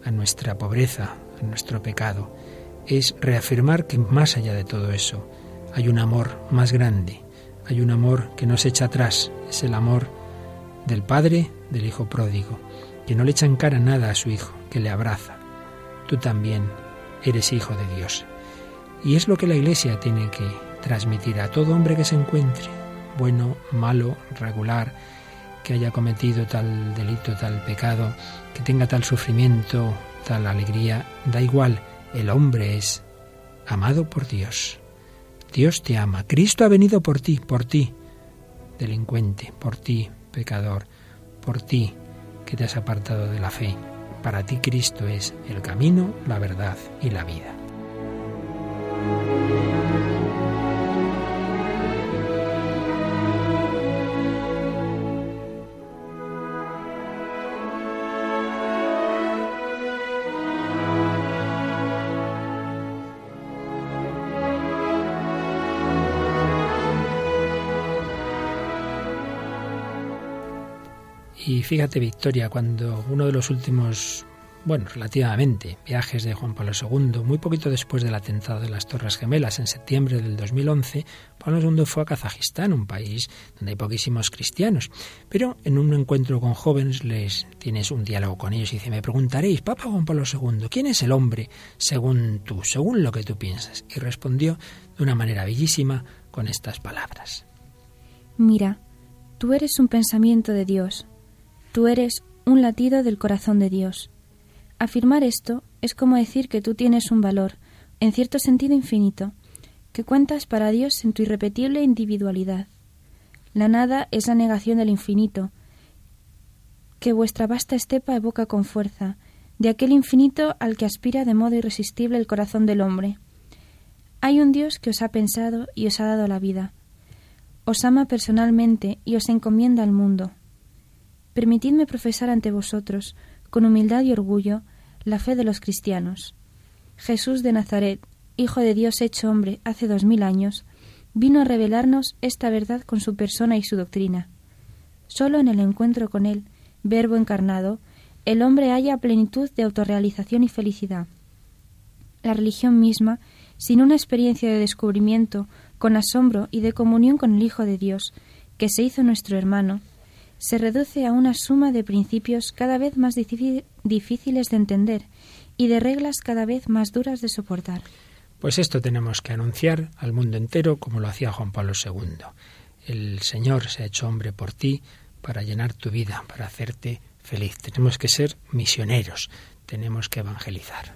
a nuestra pobreza, a nuestro pecado, es reafirmar que más allá de todo eso hay un amor más grande, hay un amor que no se echa atrás, es el amor del Padre del Hijo pródigo, que no le echa en cara nada a su Hijo, que le abraza. Tú también eres hijo de Dios. Y es lo que la Iglesia tiene que transmitir a todo hombre que se encuentre, bueno, malo, regular, que haya cometido tal delito, tal pecado, que tenga tal sufrimiento, tal alegría, da igual el hombre es amado por Dios. Dios te ama. Cristo ha venido por ti, por ti, delincuente, por ti, pecador, por ti que te has apartado de la fe. Para ti Cristo es el camino, la verdad y la vida. Fíjate, Victoria, cuando uno de los últimos, bueno, relativamente, viajes de Juan Pablo II, muy poquito después del atentado de las Torres Gemelas en septiembre del 2011, Pablo II fue a Kazajistán, un país donde hay poquísimos cristianos. Pero en un encuentro con jóvenes les tienes un diálogo con ellos y dice, me preguntaréis, Papa Juan Pablo II, ¿quién es el hombre según tú, según lo que tú piensas? Y respondió de una manera bellísima con estas palabras. Mira, tú eres un pensamiento de Dios Tú eres un latido del corazón de Dios. Afirmar esto es como decir que tú tienes un valor, en cierto sentido infinito, que cuentas para Dios en tu irrepetible individualidad. La nada es la negación del infinito, que vuestra vasta estepa evoca con fuerza, de aquel infinito al que aspira de modo irresistible el corazón del hombre. Hay un Dios que os ha pensado y os ha dado la vida. Os ama personalmente y os encomienda al mundo. Permitidme profesar ante vosotros, con humildad y orgullo, la fe de los cristianos. Jesús de Nazaret, Hijo de Dios hecho hombre hace dos mil años, vino a revelarnos esta verdad con su persona y su doctrina. Solo en el encuentro con Él, Verbo encarnado, el hombre halla plenitud de autorrealización y felicidad. La religión misma, sin una experiencia de descubrimiento, con asombro y de comunión con el Hijo de Dios, que se hizo nuestro hermano, se reduce a una suma de principios cada vez más difíciles de entender y de reglas cada vez más duras de soportar. Pues esto tenemos que anunciar al mundo entero como lo hacía Juan Pablo II. El Señor se ha hecho hombre por ti para llenar tu vida, para hacerte feliz. Tenemos que ser misioneros, tenemos que evangelizar.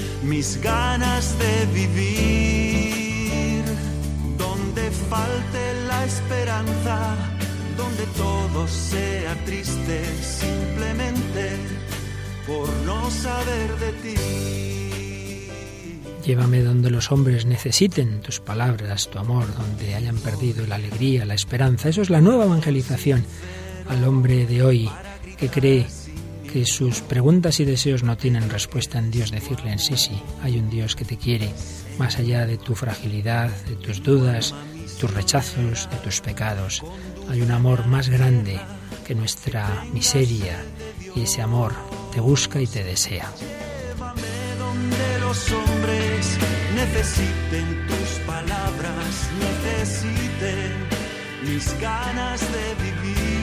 mis ganas de vivir. Donde falte la esperanza, donde todo sea triste, simplemente por no saber de ti. Llévame donde los hombres necesiten tus palabras, tu amor, donde hayan perdido la alegría, la esperanza. Eso es la nueva evangelización al hombre de hoy que cree que sus preguntas y deseos no tienen respuesta en Dios. Decirle en sí, sí, hay un Dios que te quiere, más allá de tu fragilidad, de tus dudas, de tus rechazos, de tus pecados. Hay un amor más grande que nuestra miseria y ese amor te busca y te desea. Llévame donde los hombres necesiten tus palabras, necesiten mis ganas de vivir.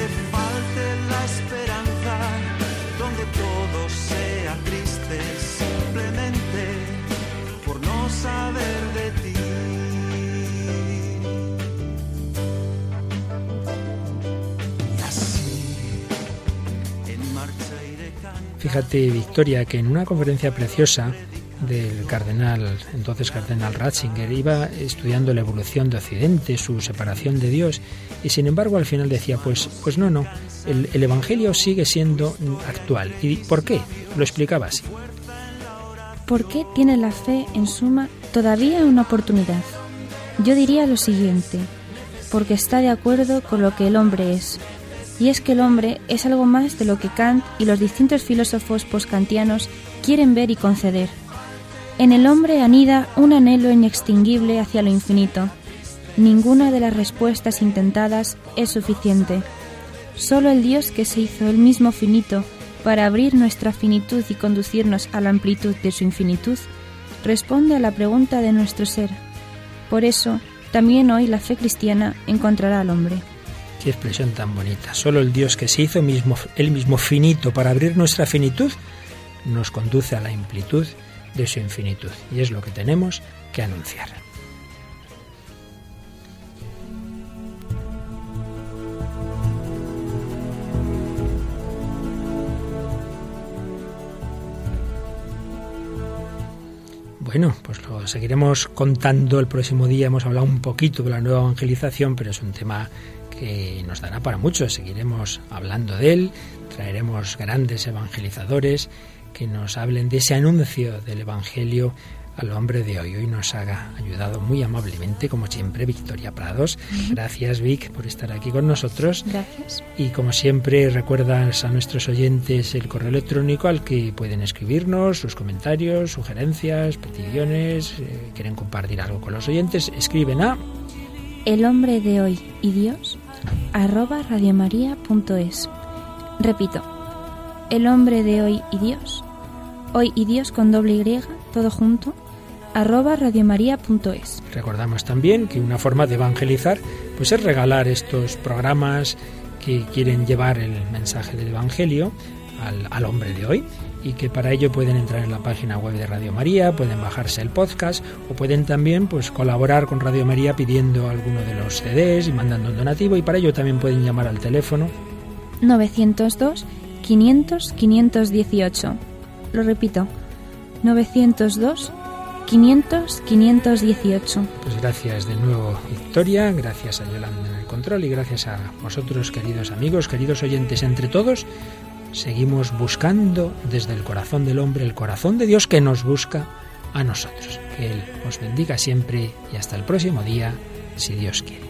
Donde falte la esperanza, donde todo sea triste, simplemente por no saber de ti. Fíjate, Victoria, que en una conferencia preciosa del cardenal, entonces cardenal Ratzinger, iba estudiando la evolución de Occidente, su separación de Dios, y sin embargo al final decía, pues, pues no, no, el, el Evangelio sigue siendo actual. ¿Y por qué? Lo explicaba así. ¿Por qué tiene la fe, en suma, todavía una oportunidad? Yo diría lo siguiente, porque está de acuerdo con lo que el hombre es, y es que el hombre es algo más de lo que Kant y los distintos filósofos postkantianos quieren ver y conceder. En el hombre anida un anhelo inextinguible hacia lo infinito. Ninguna de las respuestas intentadas es suficiente. Solo el Dios que se hizo el mismo finito para abrir nuestra finitud y conducirnos a la amplitud de su infinitud, responde a la pregunta de nuestro ser. Por eso, también hoy la fe cristiana encontrará al hombre. Qué expresión tan bonita. Solo el Dios que se hizo mismo, el mismo finito para abrir nuestra finitud nos conduce a la amplitud de su infinitud. Y es lo que tenemos que anunciar. Bueno, pues lo seguiremos contando el próximo día. Hemos hablado un poquito de la nueva evangelización, pero es un tema que nos dará para mucho. Seguiremos hablando de él, traeremos grandes evangelizadores que nos hablen de ese anuncio del Evangelio al hombre de hoy. Hoy nos ha ayudado muy amablemente, como siempre, Victoria Prados. Gracias, Vic, por estar aquí con nosotros. Gracias. Y como siempre, recuerdas a nuestros oyentes el correo electrónico al que pueden escribirnos sus comentarios, sugerencias, peticiones, eh, quieren compartir algo con los oyentes, escriben a El hombre de hoy y Dios arroba radiomaria.es. Repito, el hombre de hoy y Dios, hoy y Dios con doble Y, todo junto, arroba radiomaria.es. Recordamos también que una forma de evangelizar pues es regalar estos programas que quieren llevar el mensaje del Evangelio al, al hombre de hoy y que para ello pueden entrar en la página web de Radio María, pueden bajarse el podcast o pueden también pues colaborar con Radio María pidiendo alguno de los CDs y mandando un donativo y para ello también pueden llamar al teléfono 902 500 518. Lo repito. 902 500 518. Pues gracias de nuevo Victoria, gracias a Yolanda en el control y gracias a vosotros queridos amigos, queridos oyentes, entre todos seguimos buscando desde el corazón del hombre el corazón de Dios que nos busca a nosotros. Que Él os bendiga siempre y hasta el próximo día, si Dios quiere.